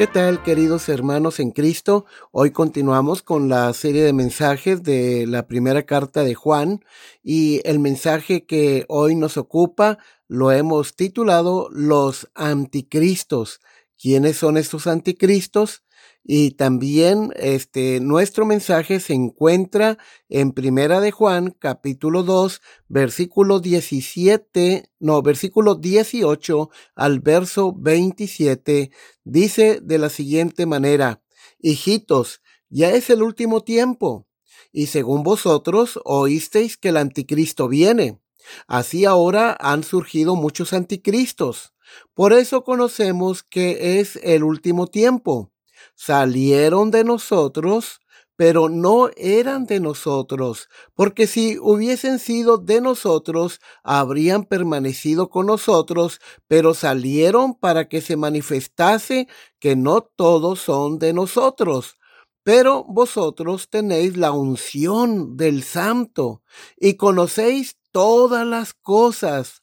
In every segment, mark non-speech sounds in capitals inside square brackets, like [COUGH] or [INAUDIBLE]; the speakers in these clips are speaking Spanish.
¿Qué tal, queridos hermanos en Cristo? Hoy continuamos con la serie de mensajes de la primera carta de Juan y el mensaje que hoy nos ocupa lo hemos titulado Los anticristos. ¿Quiénes son estos anticristos? Y también este nuestro mensaje se encuentra en Primera de Juan, capítulo 2, versículo 17, no, versículo 18 al verso 27, dice de la siguiente manera: Hijitos, ya es el último tiempo, y según vosotros oísteis que el anticristo viene. Así ahora han surgido muchos anticristos. Por eso conocemos que es el último tiempo salieron de nosotros, pero no eran de nosotros, porque si hubiesen sido de nosotros, habrían permanecido con nosotros, pero salieron para que se manifestase que no todos son de nosotros. Pero vosotros tenéis la unción del Santo y conocéis todas las cosas.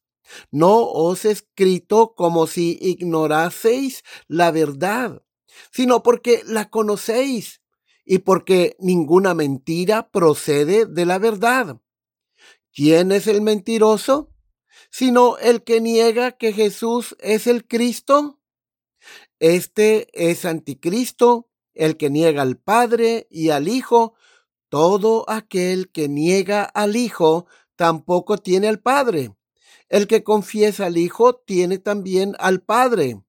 No os he escrito como si ignoraseis la verdad sino porque la conocéis y porque ninguna mentira procede de la verdad. ¿Quién es el mentiroso? Sino el que niega que Jesús es el Cristo. Este es anticristo, el que niega al Padre y al Hijo. Todo aquel que niega al Hijo tampoco tiene al Padre. El que confiesa al Hijo tiene también al Padre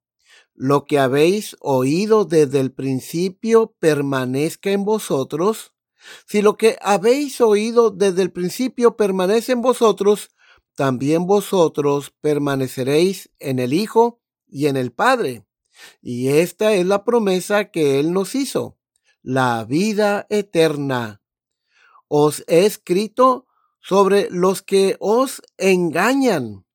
lo que habéis oído desde el principio permanezca en vosotros, si lo que habéis oído desde el principio permanece en vosotros, también vosotros permaneceréis en el Hijo y en el Padre. Y esta es la promesa que Él nos hizo, la vida eterna. Os he escrito sobre los que os engañan,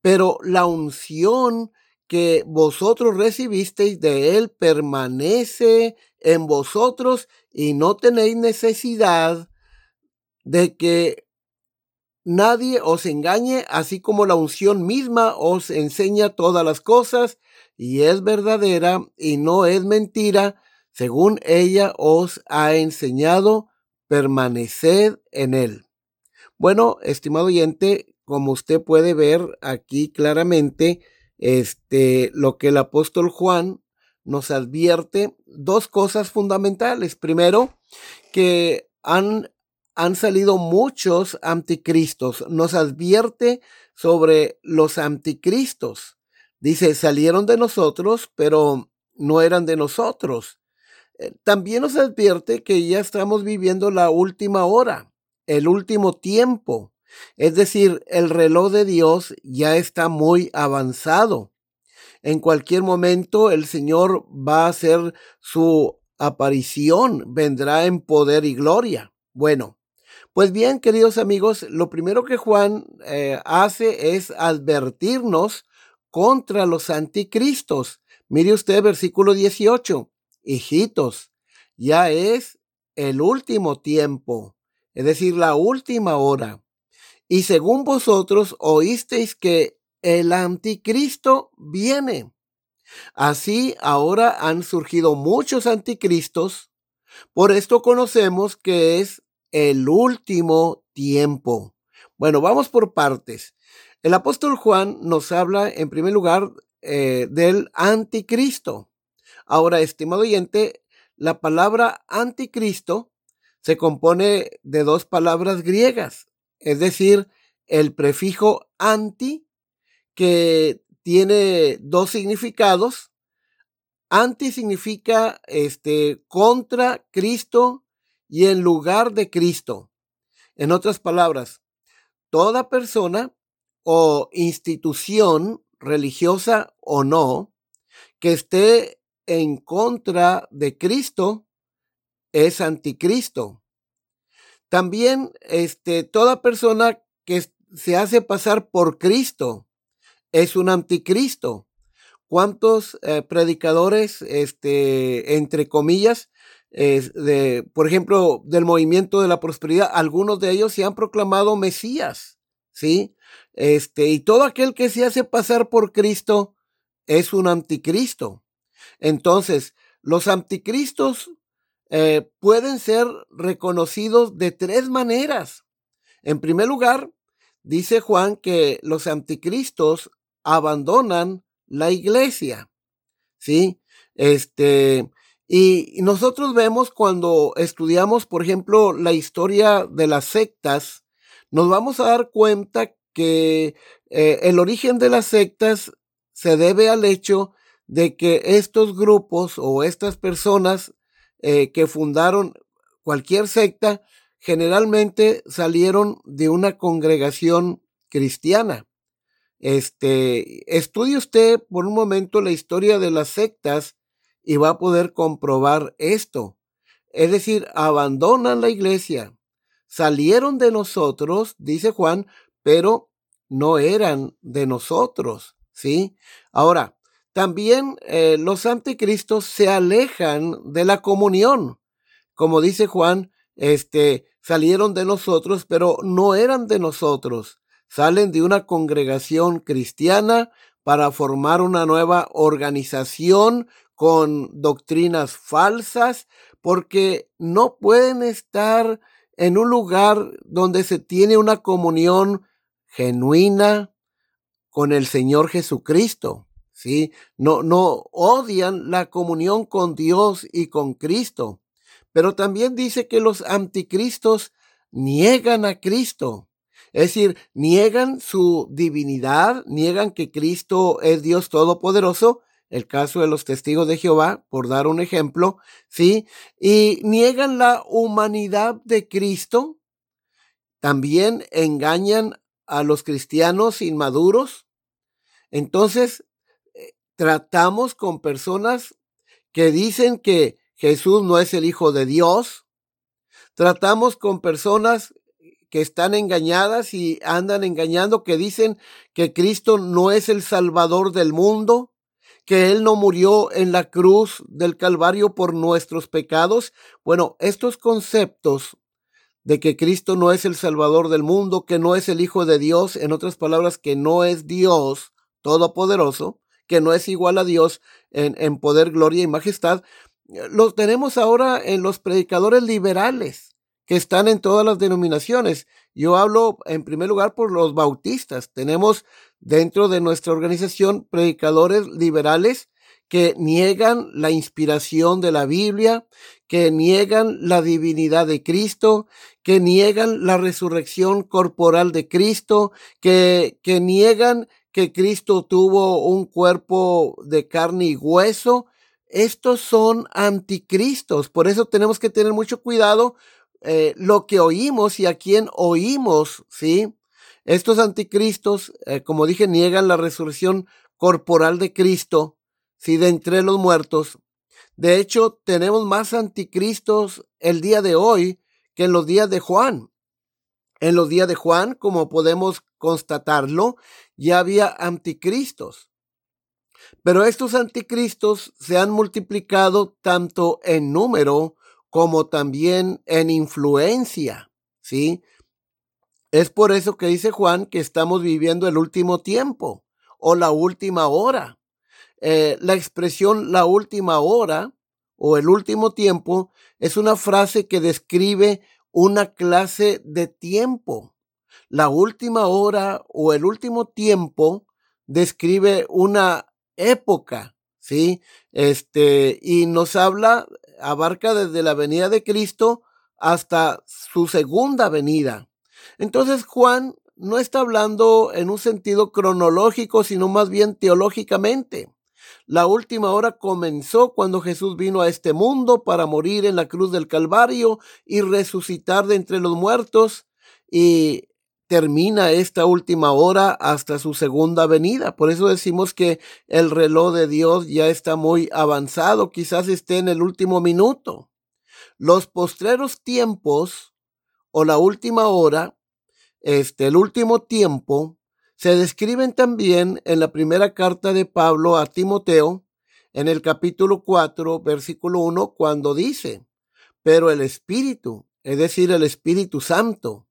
pero la unción que vosotros recibisteis de Él permanece en vosotros y no tenéis necesidad de que nadie os engañe, así como la unción misma os enseña todas las cosas y es verdadera y no es mentira, según ella os ha enseñado, permaneced en Él. Bueno, estimado oyente, como usted puede ver aquí claramente, este, lo que el apóstol Juan nos advierte dos cosas fundamentales. Primero, que han, han salido muchos anticristos. Nos advierte sobre los anticristos. Dice, salieron de nosotros, pero no eran de nosotros. Eh, también nos advierte que ya estamos viviendo la última hora, el último tiempo. Es decir, el reloj de Dios ya está muy avanzado. En cualquier momento el Señor va a hacer su aparición, vendrá en poder y gloria. Bueno, pues bien, queridos amigos, lo primero que Juan eh, hace es advertirnos contra los anticristos. Mire usted versículo 18. Hijitos, ya es el último tiempo, es decir, la última hora. Y según vosotros oísteis que el anticristo viene. Así ahora han surgido muchos anticristos. Por esto conocemos que es el último tiempo. Bueno, vamos por partes. El apóstol Juan nos habla en primer lugar eh, del anticristo. Ahora, estimado oyente, la palabra anticristo se compone de dos palabras griegas, es decir, el prefijo anti, que tiene dos significados. Anti significa este, contra Cristo y en lugar de Cristo. En otras palabras, toda persona o institución religiosa o no que esté en contra de Cristo es anticristo. También este, toda persona que se hace pasar por Cristo es un anticristo. ¿Cuántos eh, predicadores, este, entre comillas, de, por ejemplo, del movimiento de la prosperidad, algunos de ellos se han proclamado Mesías, ¿sí? Este, y todo aquel que se hace pasar por Cristo es un anticristo. Entonces, los anticristos eh, pueden ser reconocidos de tres maneras. En primer lugar, dice Juan que los anticristos abandonan la iglesia. ¿Sí? Este, y nosotros vemos cuando estudiamos, por ejemplo, la historia de las sectas, nos vamos a dar cuenta que eh, el origen de las sectas se debe al hecho de que estos grupos o estas personas eh, que fundaron cualquier secta generalmente salieron de una congregación cristiana. Este, estudie usted por un momento la historia de las sectas y va a poder comprobar esto. Es decir, abandonan la iglesia, salieron de nosotros, dice Juan, pero no eran de nosotros, ¿sí? Ahora, también eh, los anticristos se alejan de la comunión. Como dice Juan, este, salieron de nosotros, pero no eran de nosotros salen de una congregación cristiana para formar una nueva organización con doctrinas falsas, porque no pueden estar en un lugar donde se tiene una comunión genuina con el Señor Jesucristo. ¿Sí? No, no odian la comunión con Dios y con Cristo. Pero también dice que los anticristos niegan a Cristo. Es decir, niegan su divinidad, niegan que Cristo es Dios Todopoderoso, el caso de los testigos de Jehová, por dar un ejemplo, ¿sí? Y niegan la humanidad de Cristo, también engañan a los cristianos inmaduros. Entonces, tratamos con personas que dicen que Jesús no es el Hijo de Dios. Tratamos con personas que están engañadas y andan engañando, que dicen que Cristo no es el Salvador del mundo, que Él no murió en la cruz del Calvario por nuestros pecados. Bueno, estos conceptos de que Cristo no es el Salvador del mundo, que no es el Hijo de Dios, en otras palabras, que no es Dios Todopoderoso, que no es igual a Dios en, en poder, gloria y majestad, los tenemos ahora en los predicadores liberales que están en todas las denominaciones. Yo hablo en primer lugar por los bautistas. Tenemos dentro de nuestra organización predicadores liberales que niegan la inspiración de la Biblia, que niegan la divinidad de Cristo, que niegan la resurrección corporal de Cristo, que, que niegan que Cristo tuvo un cuerpo de carne y hueso. Estos son anticristos. Por eso tenemos que tener mucho cuidado eh, lo que oímos y a quién oímos, ¿sí? Estos anticristos, eh, como dije, niegan la resurrección corporal de Cristo, ¿sí? De entre los muertos. De hecho, tenemos más anticristos el día de hoy que en los días de Juan. En los días de Juan, como podemos constatarlo, ya había anticristos. Pero estos anticristos se han multiplicado tanto en número como también en influencia, ¿sí? Es por eso que dice Juan que estamos viviendo el último tiempo o la última hora. Eh, la expresión la última hora o el último tiempo es una frase que describe una clase de tiempo. La última hora o el último tiempo describe una época, ¿sí? Este, y nos habla abarca desde la venida de Cristo hasta su segunda venida. Entonces Juan no está hablando en un sentido cronológico, sino más bien teológicamente. La última hora comenzó cuando Jesús vino a este mundo para morir en la cruz del Calvario y resucitar de entre los muertos y termina esta última hora hasta su segunda venida. Por eso decimos que el reloj de Dios ya está muy avanzado, quizás esté en el último minuto. Los postreros tiempos o la última hora, este, el último tiempo, se describen también en la primera carta de Pablo a Timoteo, en el capítulo 4, versículo 1, cuando dice, pero el Espíritu, es decir, el Espíritu Santo,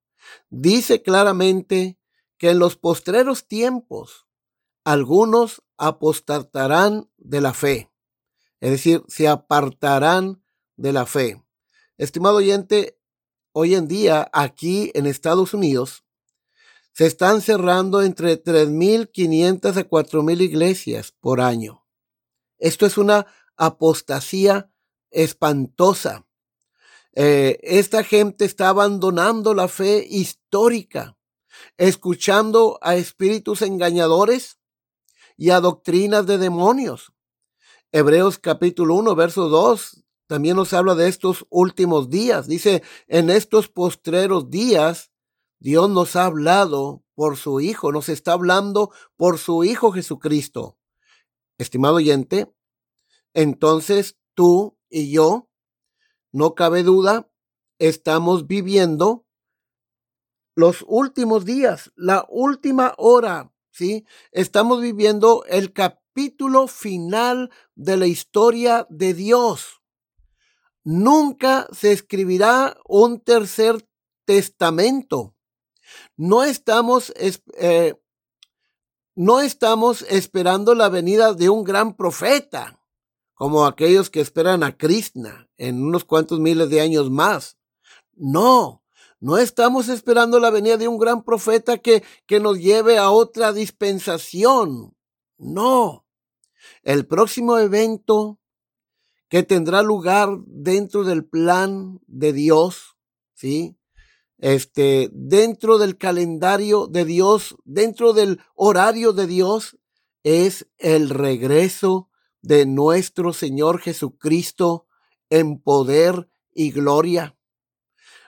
dice claramente que en los postreros tiempos algunos apostatarán de la fe, es decir, se apartarán de la fe. Estimado oyente, hoy en día aquí en Estados Unidos se están cerrando entre 3.500 a 4.000 iglesias por año. Esto es una apostasía espantosa. Eh, esta gente está abandonando la fe histórica, escuchando a espíritus engañadores y a doctrinas de demonios. Hebreos capítulo 1, verso 2 también nos habla de estos últimos días. Dice, en estos postreros días Dios nos ha hablado por su Hijo, nos está hablando por su Hijo Jesucristo. Estimado oyente, entonces tú y yo, no cabe duda, estamos viviendo los últimos días, la última hora, ¿sí? Estamos viviendo el capítulo final de la historia de Dios. Nunca se escribirá un tercer testamento. No estamos, eh, no estamos esperando la venida de un gran profeta, como aquellos que esperan a Krishna en unos cuantos miles de años más. No, no estamos esperando la venida de un gran profeta que, que nos lleve a otra dispensación. No. El próximo evento que tendrá lugar dentro del plan de Dios, ¿sí? este, dentro del calendario de Dios, dentro del horario de Dios, es el regreso de nuestro Señor Jesucristo en poder y gloria.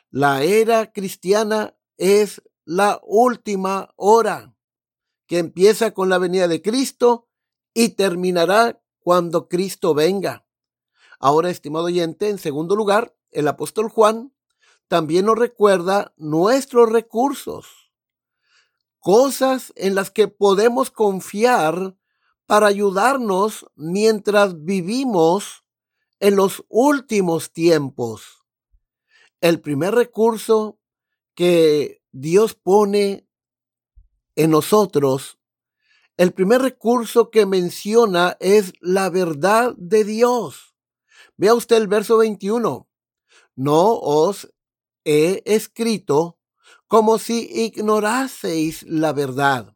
La era cristiana es la última hora que empieza con la venida de Cristo y terminará cuando Cristo venga. Ahora, estimado oyente, en segundo lugar, el apóstol Juan también nos recuerda nuestros recursos, cosas en las que podemos confiar para ayudarnos mientras vivimos en los últimos tiempos. El primer recurso que Dios pone en nosotros, el primer recurso que menciona es la verdad de Dios. Vea usted el verso 21. No os he escrito como si ignoraseis la verdad,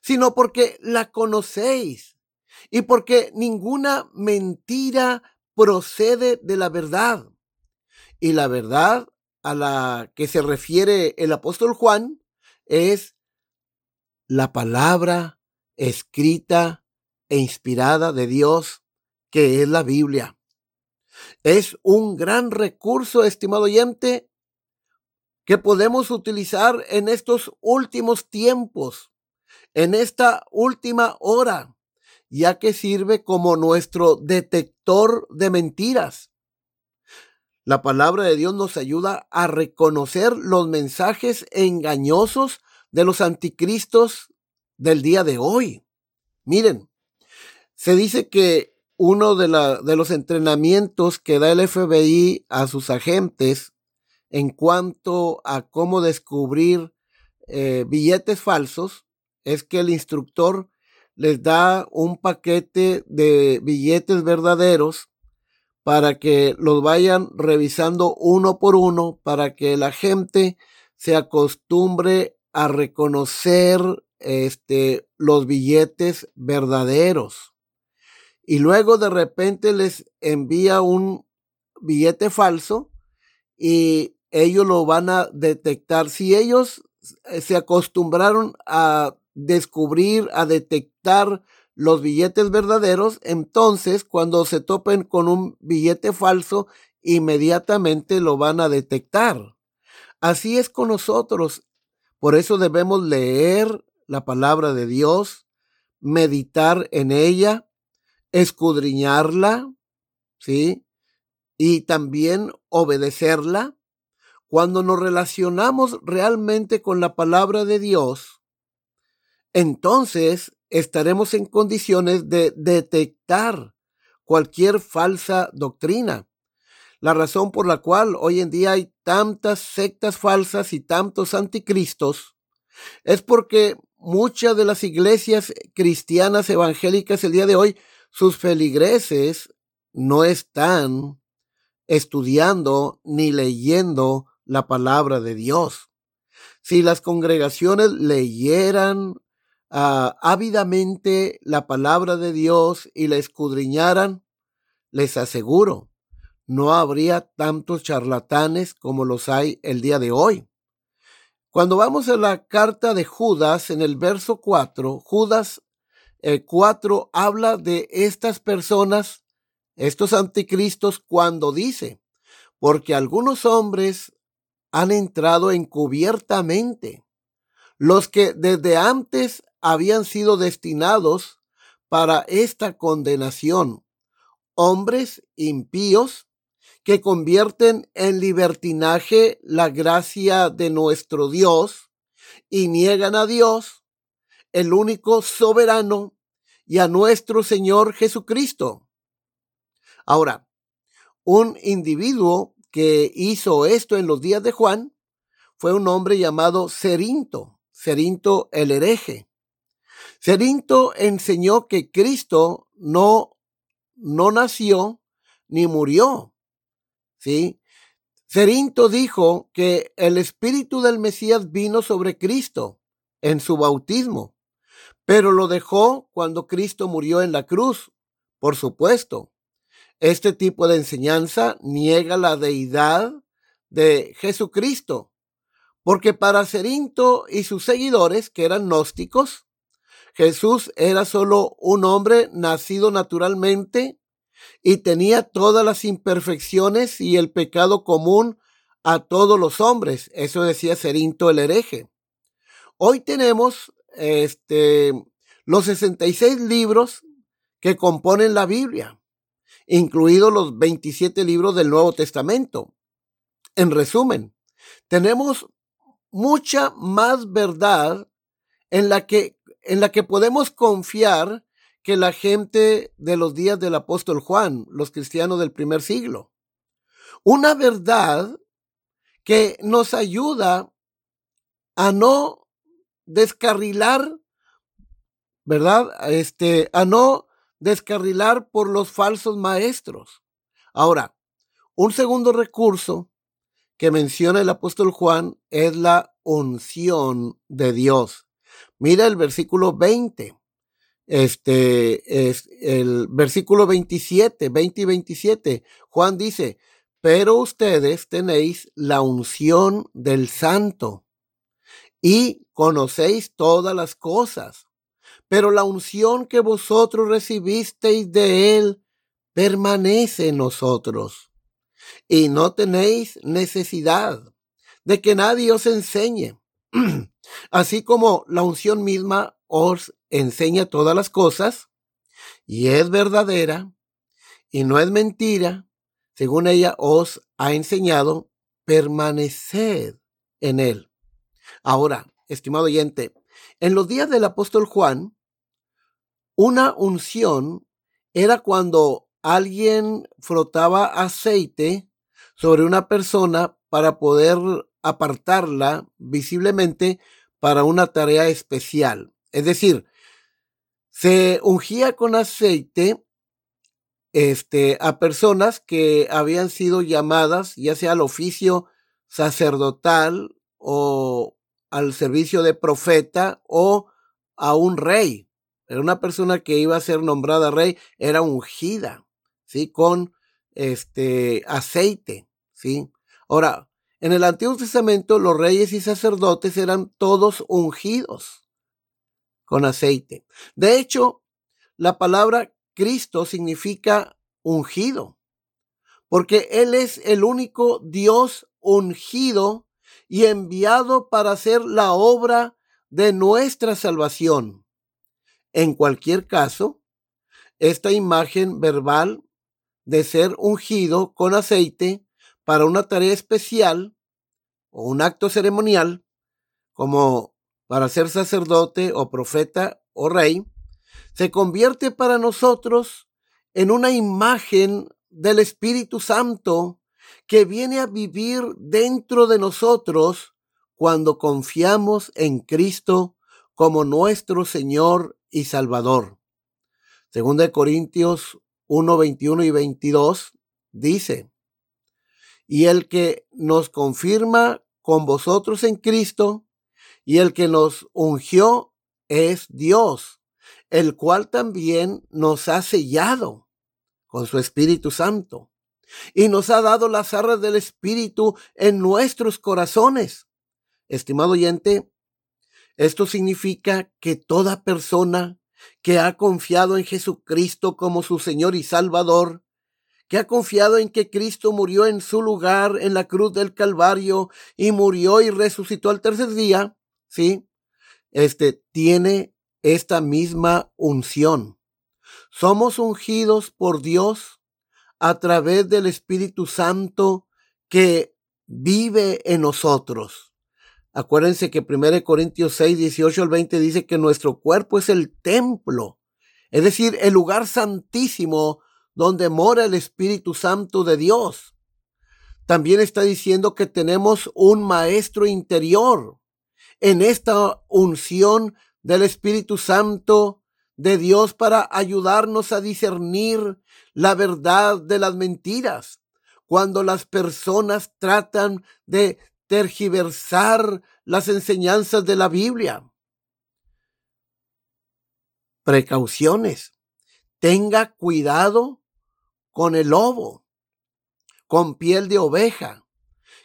sino porque la conocéis y porque ninguna mentira procede de la verdad. Y la verdad a la que se refiere el apóstol Juan es la palabra escrita e inspirada de Dios, que es la Biblia. Es un gran recurso, estimado oyente, que podemos utilizar en estos últimos tiempos, en esta última hora, ya que sirve como nuestro detector de mentiras. La palabra de Dios nos ayuda a reconocer los mensajes engañosos de los anticristos del día de hoy. Miren, se dice que uno de, los entrenamientos que da el FBI a sus agentes en cuanto a cómo descubrir eh, billetes falsos es que el instructor les da un paquete de billetes verdaderos para que los vayan revisando uno por uno para que la gente se acostumbre a reconocer este, los billetes verdaderos. Y luego de repente les envía un billete falso y ellos lo van a detectar. Si ellos se acostumbraron a descubrir, a detectar los billetes verdaderos, entonces cuando se topen con un billete falso, inmediatamente lo van a detectar. Así es con nosotros. Por eso debemos leer la palabra de Dios, meditar en ella, escudriñarla, ¿sí? Y también obedecerla. Cuando nos relacionamos realmente con la palabra de Dios, entonces estaremos en condiciones de detectar cualquier falsa doctrina. La razón por la cual hoy en día hay tantas sectas falsas y tantos anticristos es porque muchas de las iglesias cristianas evangélicas el día de hoy, sus feligreses no están estudiando ni leyendo la palabra de Dios. Si las congregaciones leyeran uh, ávidamente la palabra de Dios y la escudriñaran, les aseguro, no habría tantos charlatanes como los hay el día de hoy. Cuando vamos a la carta de Judas, en el verso 4, Judas 4 eh, habla de estas personas, estos anticristos, cuando dice, porque algunos hombres han entrado encubiertamente, los que desde antes habían sido destinados para esta condenación, hombres impíos que convierten en libertinaje la gracia de nuestro Dios y niegan a Dios, el único soberano, y a nuestro Señor Jesucristo. Ahora, un individuo que hizo esto en los días de Juan fue un hombre llamado Cerinto, Cerinto el hereje. Cerinto enseñó que Cristo no, no nació ni murió. ¿Sí? Cerinto dijo que el espíritu del Mesías vino sobre Cristo en su bautismo, pero lo dejó cuando Cristo murió en la cruz, por supuesto. Este tipo de enseñanza niega la deidad de Jesucristo, porque para Cerinto y sus seguidores, que eran gnósticos, Jesús era solo un hombre nacido naturalmente y tenía todas las imperfecciones y el pecado común a todos los hombres. Eso decía Cerinto el hereje. Hoy tenemos este, los 66 libros que componen la Biblia, incluidos los 27 libros del Nuevo Testamento. En resumen, tenemos mucha más verdad en la que en la que podemos confiar que la gente de los días del apóstol Juan, los cristianos del primer siglo. Una verdad que nos ayuda a no descarrilar, ¿verdad? Este, a no descarrilar por los falsos maestros. Ahora, un segundo recurso que menciona el apóstol Juan es la unción de Dios. Mira el versículo 20. Este es el versículo 27, 20 y 27. Juan dice, pero ustedes tenéis la unción del santo y conocéis todas las cosas. Pero la unción que vosotros recibisteis de él permanece en nosotros. Y no tenéis necesidad de que nadie os enseñe [CLEARS THROAT] Así como la unción misma os enseña todas las cosas y es verdadera y no es mentira, según ella os ha enseñado, permaneced en él. Ahora, estimado oyente, en los días del apóstol Juan, una unción era cuando alguien frotaba aceite sobre una persona para poder apartarla visiblemente para una tarea especial. Es decir, se ungía con aceite este, a personas que habían sido llamadas ya sea al oficio sacerdotal o al servicio de profeta o a un rey. Era una persona que iba a ser nombrada rey, era ungida, ¿sí? Con este aceite, ¿sí? Ahora, En el Antiguo Testamento los reyes y sacerdotes eran todos ungidos con aceite. De hecho, la palabra Cristo significa ungido, porque Él es el único Dios ungido y enviado para hacer la obra de nuestra salvación. En cualquier caso, esta imagen verbal de ser ungido con aceite para una tarea especial o un acto ceremonial, como para ser sacerdote o profeta o rey, se convierte para nosotros en una imagen del Espíritu Santo que viene a vivir dentro de nosotros cuando confiamos en Cristo como nuestro Señor y Salvador. Según de Corintios 1, 21 y 22 dice, y el que nos confirma con vosotros en Cristo, y el que nos ungió es Dios, el cual también nos ha sellado con su Espíritu Santo, y nos ha dado las arras del Espíritu en nuestros corazones. Estimado oyente, esto significa que toda persona que ha confiado en Jesucristo como su Señor y Salvador, que ha confiado en que Cristo murió en su lugar en la cruz del Calvario y murió y resucitó al tercer día, ¿sí? Este tiene esta misma unción. Somos ungidos por Dios a través del Espíritu Santo que vive en nosotros. Acuérdense que 1 Corintios 6, 18 al 20 dice que nuestro cuerpo es el templo, es decir, el lugar santísimo donde mora el Espíritu Santo de Dios. También está diciendo que tenemos un maestro interior. En esta unción del Espíritu Santo de Dios para ayudarnos a discernir la verdad de las mentiras. Cuando las personas tratan de tergiversar las enseñanzas de la Biblia. Precauciones. Tenga cuidado con el lobo, con piel de oveja,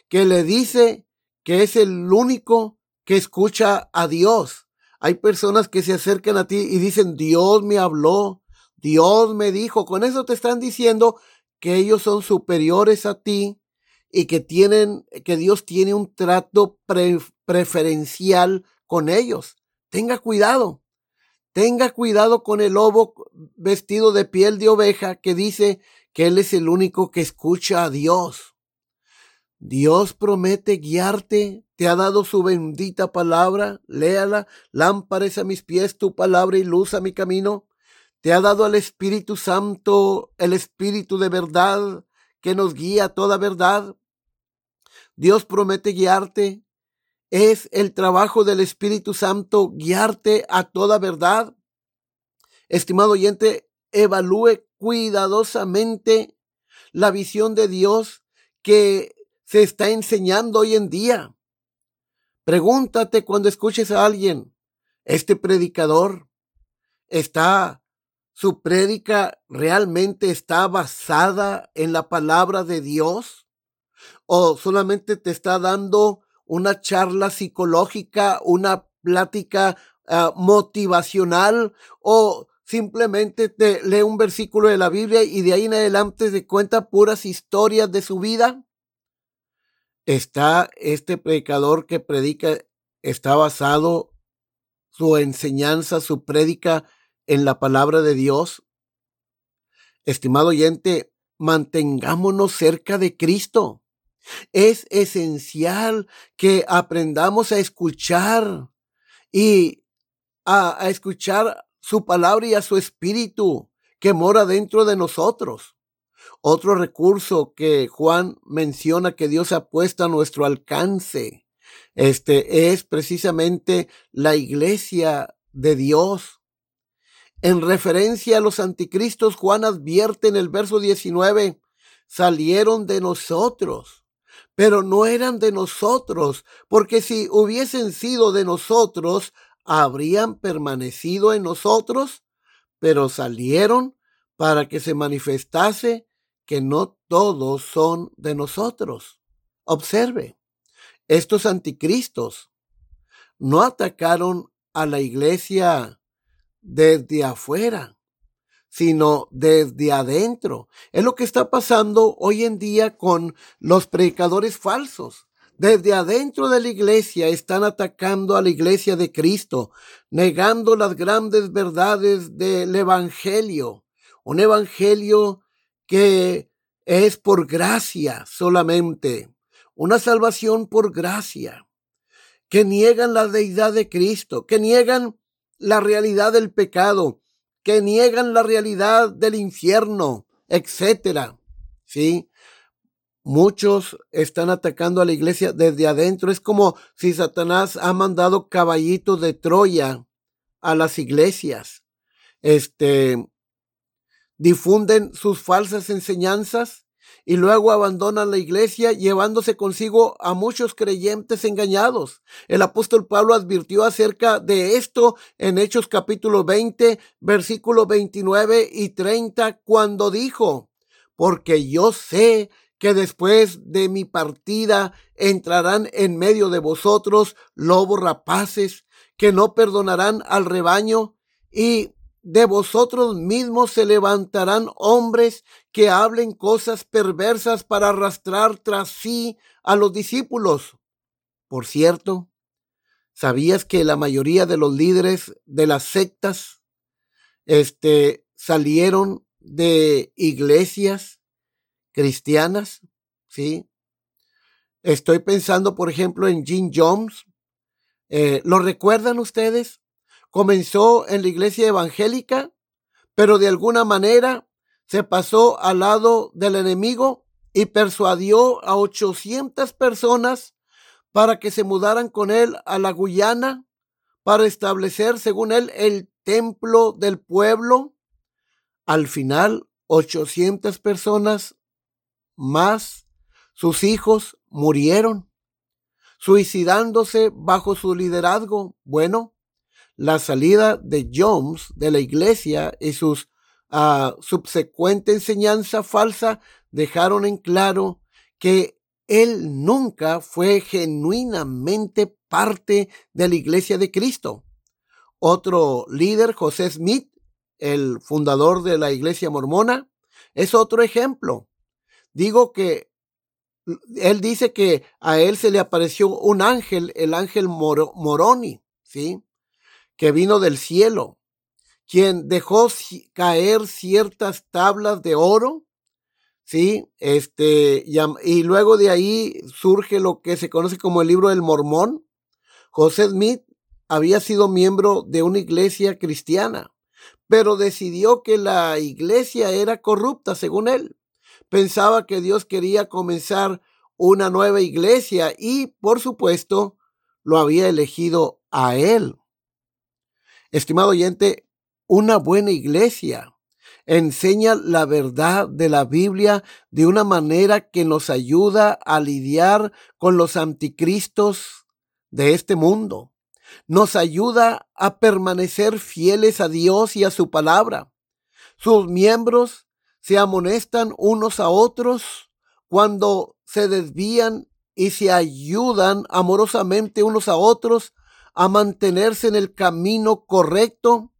que le dice que es el único que escucha a Dios. Hay personas que se acercan a ti y dicen, Dios me habló, Dios me dijo. Con eso te están diciendo que ellos son superiores a ti y que tienen, que Dios tiene un trato preferencial con ellos. Tenga cuidado. Tenga cuidado con el lobo vestido de piel de oveja que dice que él es el único que escucha a Dios. Dios promete guiarte, te ha dado su bendita palabra, léala, lámparas a mis pies tu palabra y luz a mi camino. Te ha dado al Espíritu Santo, el Espíritu de verdad, que nos guía a toda verdad. Dios promete guiarte. Es el trabajo del Espíritu Santo guiarte a toda verdad. Estimado oyente, evalúe cuidadosamente la visión de Dios que se está enseñando hoy en día. Pregúntate cuando escuches a alguien, este predicador está, su prédica realmente está basada en la palabra de Dios o solamente te está dando una charla psicológica, una plática ah, motivacional o simplemente te lee un versículo de la Biblia y de ahí en adelante te cuenta puras historias de su vida. Está este predicador que predica, está basado su enseñanza, su prédica en la palabra de Dios. Estimado oyente, mantengámonos cerca de Cristo. Es esencial que aprendamos a escuchar y a, escuchar su palabra y a su espíritu que mora dentro de nosotros. Otro recurso que Juan menciona que Dios ha puesto a nuestro alcance, este es precisamente la iglesia de Dios. En referencia a los anticristos, Juan advierte en el verso 19, salieron de nosotros pero no eran de nosotros, porque si hubiesen sido de nosotros, habrían permanecido en nosotros, pero salieron para que se manifestase que no todos son de nosotros. Observe, estos anticristos no atacaron a la iglesia desde afuera, sino desde adentro. Es lo que está pasando hoy en día con los predicadores falsos. Desde adentro de la iglesia están atacando a la iglesia de Cristo, negando las grandes verdades del Evangelio. Un Evangelio que es por gracia solamente. Una salvación por gracia. Que niegan la deidad de Cristo, que niegan la realidad del pecado, que niegan la realidad del infierno, etcétera. ¿Sí? Muchos están atacando a la iglesia desde adentro. Es como si Satanás ha mandado caballitos de Troya a las iglesias. Este, difunden sus falsas enseñanzas y luego abandonan la iglesia llevándose consigo a muchos creyentes engañados. El apóstol Pablo advirtió acerca de esto en Hechos capítulo 20, versículos 29 y 30, cuando dijo, porque yo sé que después de mi partida entrarán en medio de vosotros lobos rapaces que no perdonarán al rebaño y de vosotros mismos se levantarán hombres que hablen cosas perversas para arrastrar tras sí a los discípulos. Por cierto, ¿sabías que la mayoría de los líderes de las sectas este, salieron de iglesias cristianas, ¿sí? Estoy pensando, por ejemplo, en Jim Jones. Eh, ¿Lo recuerdan ustedes? Comenzó en la iglesia evangélica, pero de alguna manera se pasó al lado del enemigo y persuadió a 800 personas para que se mudaran con él a la Guyana para establecer, según él, el templo del pueblo. Al final, 800 personas más sus hijos murieron, suicidándose bajo su liderazgo. Bueno, la salida de Jones de la iglesia y sus uh, subsecuente enseñanza falsa dejaron en claro que él nunca fue genuinamente parte de la iglesia de Cristo. Otro líder, José Smith, el fundador de la iglesia mormona, es otro ejemplo. Digo que él dice que a él se le apareció un ángel, el ángel Moroni, ¿sí? Que vino del cielo, quien dejó caer ciertas tablas de oro, ¿sí? Este, y luego de ahí surge lo que se conoce como el libro del Mormón. José Smith había sido miembro de una iglesia cristiana, pero decidió que la iglesia era corrupta, según él pensaba que Dios quería comenzar una nueva iglesia y, por supuesto, lo había elegido a él. Estimado oyente, una buena iglesia enseña la verdad de la Biblia de una manera que nos ayuda a lidiar con los anticristos de este mundo. Nos ayuda a permanecer fieles a Dios y a su palabra. Sus miembros se amonestan unos a otros cuando se desvían y se ayudan amorosamente unos a otros a mantenerse en el camino correcto.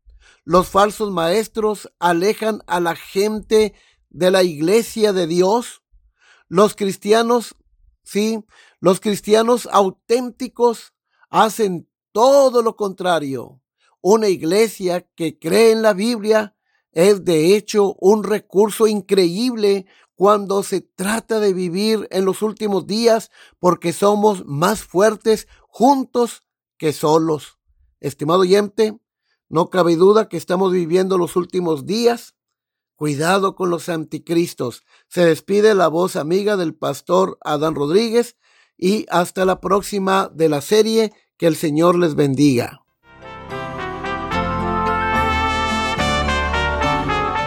Los falsos maestros alejan a la gente de la iglesia de Dios. Los cristianos, sí, los cristianos auténticos hacen todo lo contrario. Una iglesia que cree en la Biblia es de hecho un recurso increíble cuando se trata de vivir en los últimos días porque somos más fuertes juntos que solos. Estimado oyente, no cabe duda que estamos viviendo los últimos días. Cuidado con los anticristos. Se despide la voz amiga del pastor Adán Rodríguez y hasta la próxima de la serie. Que el Señor les bendiga.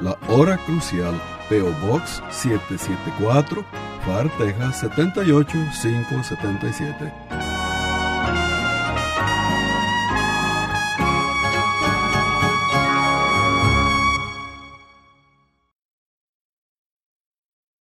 la hora crucial PO Box 774, FAR, Texas 78577.